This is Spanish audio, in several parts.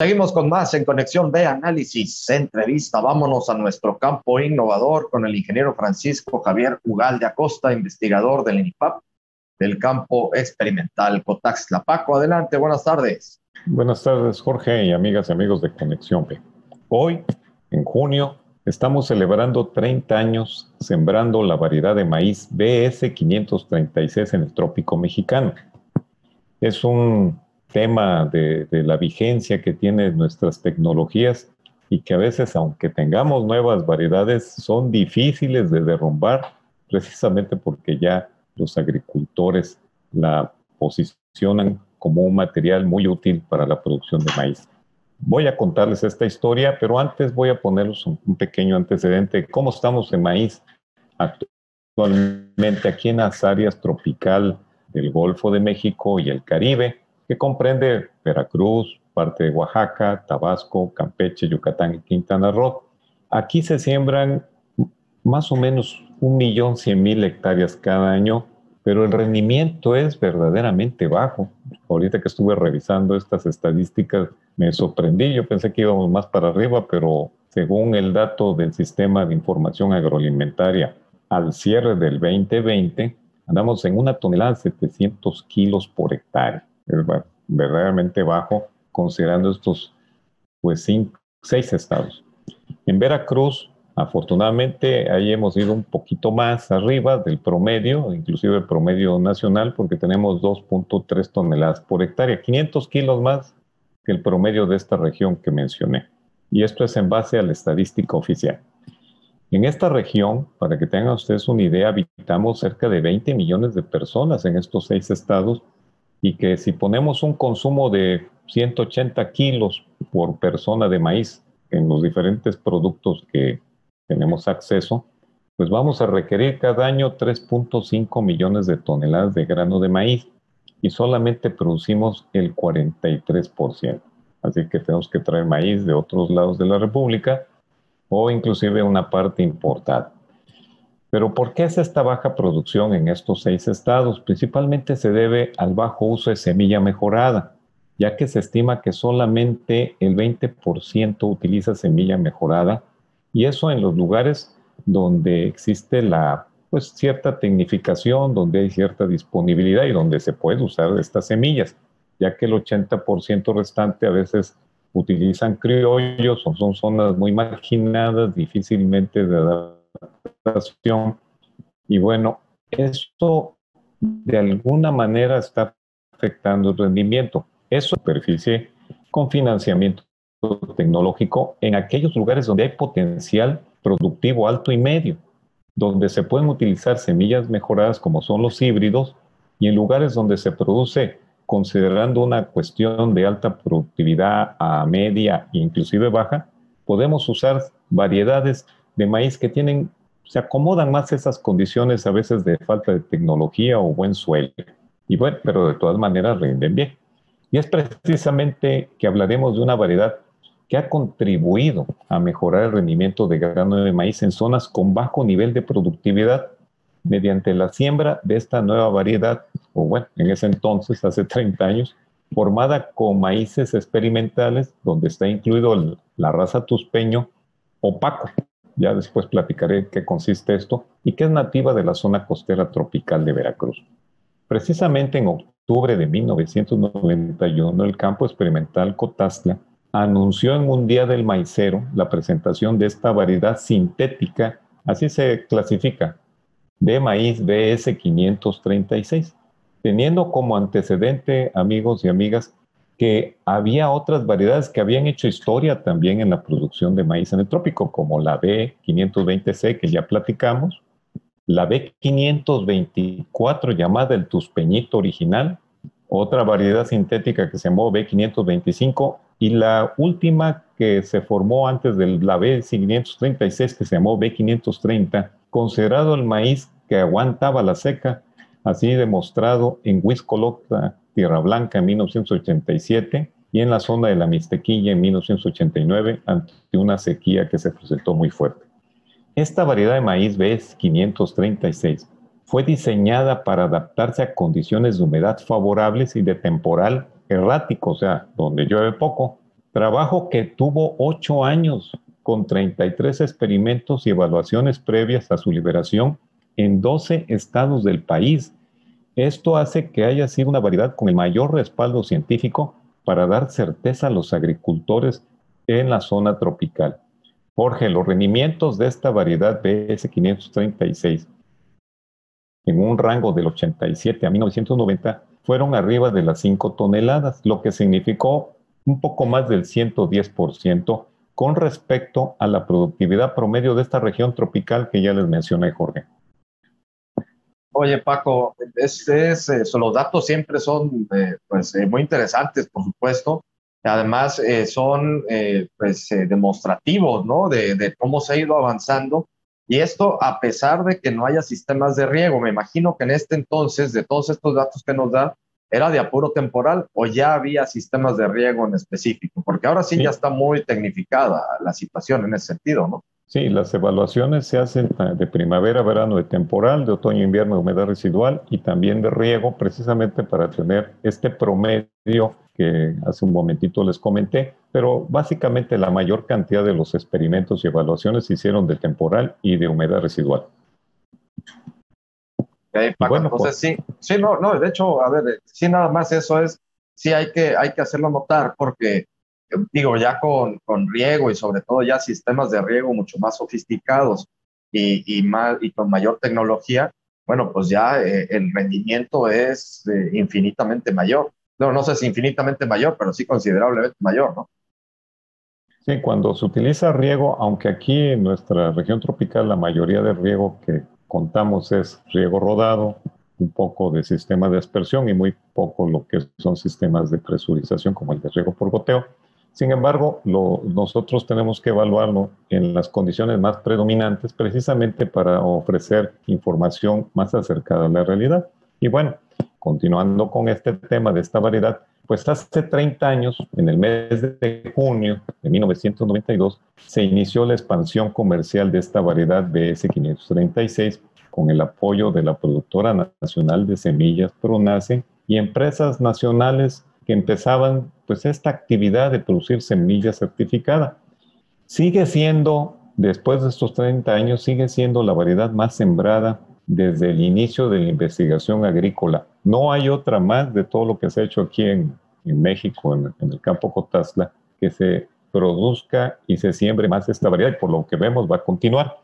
Seguimos con más en Conexión B Análisis, entrevista. Vámonos a nuestro campo innovador con el ingeniero Francisco Javier Ugal de Acosta, investigador del INIPAP del campo experimental Cotaxla. Paco, adelante, buenas tardes. Buenas tardes, Jorge y amigas y amigos de Conexión B. Hoy, en junio, estamos celebrando 30 años sembrando la variedad de maíz BS 536 en el trópico mexicano. Es un tema de, la vigencia que tienen nuestras tecnologías y que a veces, aunque tengamos nuevas variedades, son difíciles de derrumbar precisamente porque ya los agricultores la posicionan como un material muy útil para la producción de maíz. Voy a contarles esta historia, pero antes voy a ponerles un, pequeño antecedente de cómo estamos en maíz actualmente aquí en las áreas tropical del Golfo de México y el Caribe que comprende Veracruz, parte de Oaxaca, Tabasco, Campeche, Yucatán y Quintana Roo. Aquí se siembran más o menos un millón cien mil hectáreas cada año, pero el rendimiento es verdaderamente bajo. Ahorita que estuve revisando estas estadísticas, me sorprendí. Yo pensé que íbamos más para arriba, pero según el dato del Sistema de Información Agroalimentaria al cierre del 2020, andamos en una tonelada de 700 kilos por hectárea es verdaderamente bajo considerando estos pues seis estados. En Veracruz, afortunadamente, ahí hemos ido un poquito más arriba del promedio, inclusive el promedio nacional, porque tenemos 2.3 toneladas por hectárea, 500 kilos más que el promedio de esta región que mencioné. Y esto es en base a la estadística oficial. En esta región, para que tengan ustedes una idea, habitamos cerca de 20 millones de personas en estos seis estados y que si ponemos un consumo de 180 kilos por persona de maíz en los diferentes productos que tenemos acceso, pues vamos a requerir cada año 3.5 millones de toneladas de grano de maíz y solamente producimos el 43%. Así que tenemos que traer maíz de otros lados de la República o inclusive una parte importada. Pero ¿por qué es esta baja producción en estos seis estados? Principalmente se debe al bajo uso de semilla mejorada, ya que se estima que solamente el 20% utiliza semilla mejorada y eso en los lugares donde existe la pues cierta tecnificación, donde hay cierta disponibilidad y donde se puede usar estas semillas, ya que el 80% restante a veces utilizan criollos o son zonas muy marginadas, difícilmente de y bueno, esto de alguna manera está afectando el rendimiento. Es superficie con financiamiento tecnológico en aquellos lugares donde hay potencial productivo alto y medio, donde se pueden utilizar semillas mejoradas como son los híbridos y en lugares donde se produce considerando una cuestión de alta productividad a media e inclusive baja, podemos usar variedades de maíz que tienen se acomodan más esas condiciones a veces de falta de tecnología o buen suelo. Y bueno, pero de todas maneras rinden bien. Y es precisamente que hablaremos de una variedad que ha contribuido a mejorar el rendimiento de grano de maíz en zonas con bajo nivel de productividad mediante la siembra de esta nueva variedad, o bueno, en ese entonces, hace 30 años, formada con maíces experimentales, donde está incluido la raza tuspeño opaco, ya después platicaré qué consiste esto y que es nativa de la zona costera tropical de Veracruz. Precisamente en octubre de 1991, el campo experimental Cotastla anunció en un día del maicero la presentación de esta variedad sintética, así se clasifica, de maíz BS 536, teniendo como antecedente, amigos y amigas, que había otras variedades que habían hecho historia también en la producción de maíz en el trópico, como la B520C que ya platicamos, la B524 llamada el tuspeñito original, otra variedad sintética que se llamó B525 y la última que se formó antes de la B536 que se llamó B530, considerado el maíz que aguantaba la seca, así demostrado en Huiscolocta Tierra Blanca en 1987 y en la zona de la Mixtequilla en 1989 ante una sequía que se presentó muy fuerte. Esta variedad de maíz BS 536 fue diseñada para adaptarse a condiciones de humedad favorables y de temporal errático, o sea, donde llueve poco, trabajo que tuvo ocho años con 33 experimentos y evaluaciones previas a su liberación en 12 estados del país. Esto hace que haya sido una variedad con el mayor respaldo científico para dar certeza a los agricultores en la zona tropical. Jorge, los rendimientos de esta variedad BS536 en un rango del 87 a 1990 fueron arriba de las 5 toneladas, lo que significó un poco más del 110% con respecto a la productividad promedio de esta región tropical que ya les mencioné, Jorge. Oye, Paco, es, es, eh, los datos siempre son eh, pues, eh, muy interesantes, por supuesto. Además, son pues, demostrativos ¿no? de, de, cómo se ha ido avanzando. Y esto a pesar de que no haya sistemas de riego. Me imagino que en este entonces, de todos estos datos que nos da, era de apuro temporal o ya había sistemas de riego en específico, porque ahora sí, ya está muy tecnificada la situación en ese sentido, ¿no? Sí, las evaluaciones se hacen de primavera, verano, de temporal, de otoño, invierno, de humedad residual y también de riego, precisamente para tener este promedio que hace un momentito les comenté, pero básicamente la mayor cantidad de los experimentos y evaluaciones se hicieron de temporal y de humedad residual. Bueno, entonces sí, sí, no, no, de hecho, a ver, sí, nada más eso es, sí hay que, hay que hacerlo notar porque, digo, ya con, con riego y sobre todo ya sistemas de riego mucho más sofisticados y, y, más, y con mayor tecnología, bueno, pues ya eh, el rendimiento es eh, infinitamente mayor. No, no sé si infinitamente mayor, pero sí considerablemente mayor, ¿no? Sí, cuando se utiliza riego, aunque aquí en nuestra región tropical la mayoría del riego que contamos es riego rodado, un poco de sistema de aspersión y muy poco lo que son sistemas de presurización como el de riego por goteo. Sin embargo, nosotros tenemos que evaluarlo en las condiciones más predominantes precisamente para ofrecer información más acercada a la realidad. Y bueno, continuando con este tema de esta variedad, pues hace 30 años, en el mes de junio de 1992, se inició la expansión comercial de esta variedad BS536 con el apoyo de la productora nacional de semillas Pronace y empresas nacionales que empezaban pues esta actividad de producir semillas certificada. Sigue siendo, después de estos 30 años, sigue siendo la variedad más sembrada desde el inicio de la investigación agrícola. No hay otra más de todo lo que se ha hecho aquí en, México, en, el campo Cotazla, que se produzca y se siembre más esta variedad y por lo que vemos va a continuar.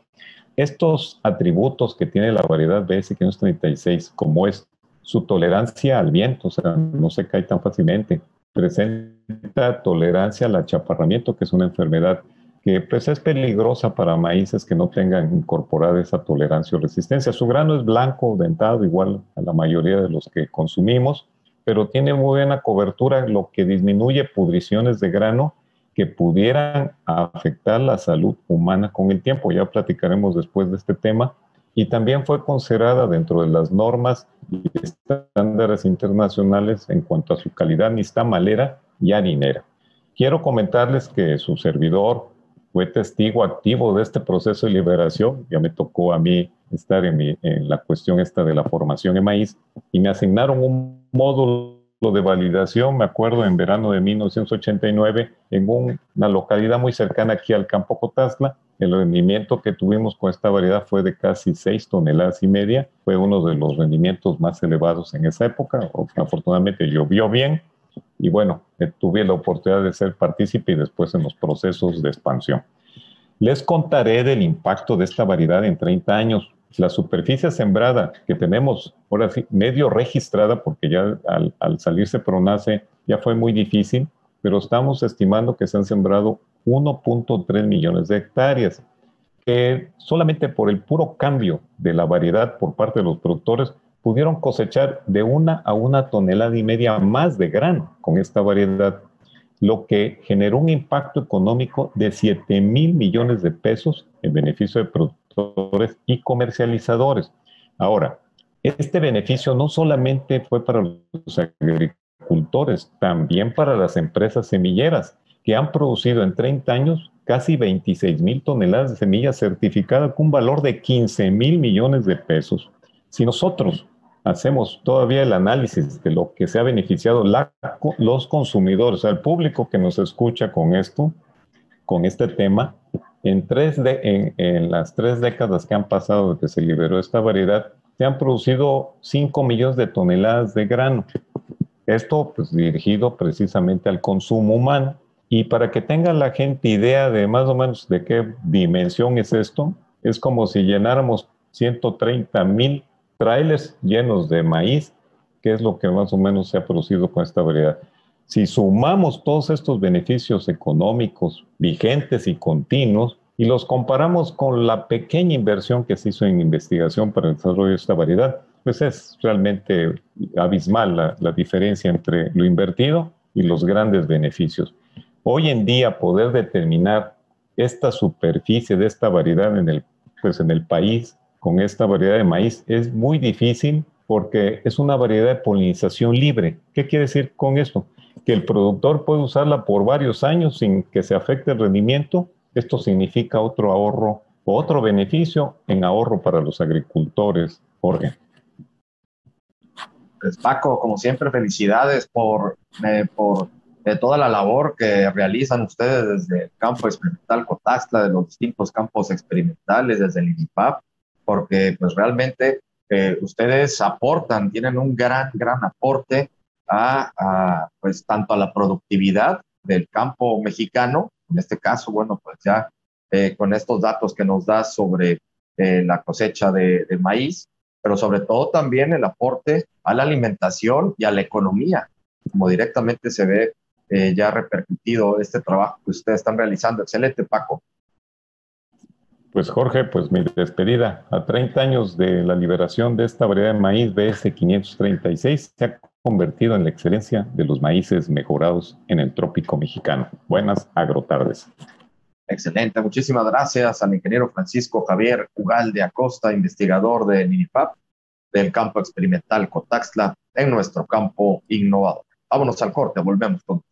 Estos atributos que tiene la variedad BS536, como es su tolerancia al viento, o sea, no se cae tan fácilmente, presenta tolerancia al achaparramiento, que es una enfermedad que pues es peligrosa para maíces que no tengan incorporada esa tolerancia o resistencia. Su grano es blanco, dentado, igual a la mayoría de los que consumimos, pero tiene muy buena cobertura, lo que disminuye pudriciones de grano que pudieran afectar la salud humana con el tiempo. Ya platicaremos después de este tema. Y también fue considerada dentro de las normas y estándares internacionales en cuanto a su calidad nixtamalera y harinera. Quiero comentarles que su servidor fue testigo activo de este proceso de liberación. Ya me tocó a mí estar en, la cuestión esta de la formación en maíz y me asignaron un módulo de validación, me acuerdo, en verano de 1989, en una localidad muy cercana aquí al campo Cotazla. El rendimiento que tuvimos con esta variedad fue de casi 6 toneladas y media. Fue uno de los rendimientos más elevados en esa época. Afortunadamente llovió bien, y bueno, eh, tuve la oportunidad de ser partícipe y después en los procesos de expansión. Les contaré del impacto de esta variedad en 30 años. La superficie sembrada que tenemos, ahora sí, medio registrada, porque ya al, al salirse Pronace ya fue muy difícil, pero estamos estimando que se han sembrado 1.3 millones de hectáreas, que solamente por el puro cambio de la variedad por parte de los productores pudieron cosechar de una a una tonelada y media más de grano con esta variedad, lo que generó un impacto económico de 7 mil millones de pesos en beneficio de productores y comercializadores. Ahora, este beneficio no solamente fue para los agricultores, también para las empresas semilleras, que han producido en 30 años casi 26 mil toneladas de semillas certificadas con un valor de 15 mil millones de pesos. Si nosotros hacemos todavía el análisis de lo que se ha beneficiado los consumidores, el público que nos escucha con esto, con este tema, en, tres de, en, las tres décadas que han pasado desde que se liberó esta variedad, se han producido 5 millones de toneladas de grano. Esto pues dirigido precisamente al consumo humano. Y para que tenga la gente idea de más o menos de qué dimensión es esto, es como si llenáramos 130 mil trailers llenos de maíz, que es lo que más o menos se ha producido con esta variedad. Si sumamos todos estos beneficios económicos vigentes y continuos y los comparamos con la pequeña inversión que se hizo en investigación para el desarrollo de esta variedad, pues es realmente abismal la, la diferencia entre lo invertido y los grandes beneficios. Hoy en día poder determinar esta superficie de esta variedad en el, pues en el país con esta variedad de maíz es muy difícil porque es una variedad de polinización libre. ¿Qué quiere decir con esto? Que el productor puede usarla por varios años sin que se afecte el rendimiento. Esto significa otro ahorro o otro beneficio en ahorro para los agricultores, Jorge. Pues Paco, como siempre, felicidades por, eh, por eh, toda la labor que realizan ustedes desde el campo experimental Cotaxla, de los distintos campos experimentales, desde el INIPAP porque pues realmente eh, ustedes aportan, tienen un gran, gran aporte a, pues tanto a la productividad del campo mexicano, en este caso, bueno, pues ya eh, con estos datos que nos da sobre eh, la cosecha de, maíz, pero sobre todo también el aporte a la alimentación y a la economía, como directamente se ve ya repercutido este trabajo que ustedes están realizando. Excelente, Paco. Pues Jorge, pues mi despedida. A 30 años de la liberación de esta variedad de maíz BS 536 se ha convertido en la excelencia de los maíces mejorados en el trópico mexicano. Buenas agrotardes. Excelente, muchísimas gracias al ingeniero Francisco Javier Ugalde Acosta, investigador de NINIPAP del campo experimental Cotaxla en nuestro campo innovador. Vámonos al corte, volvemos con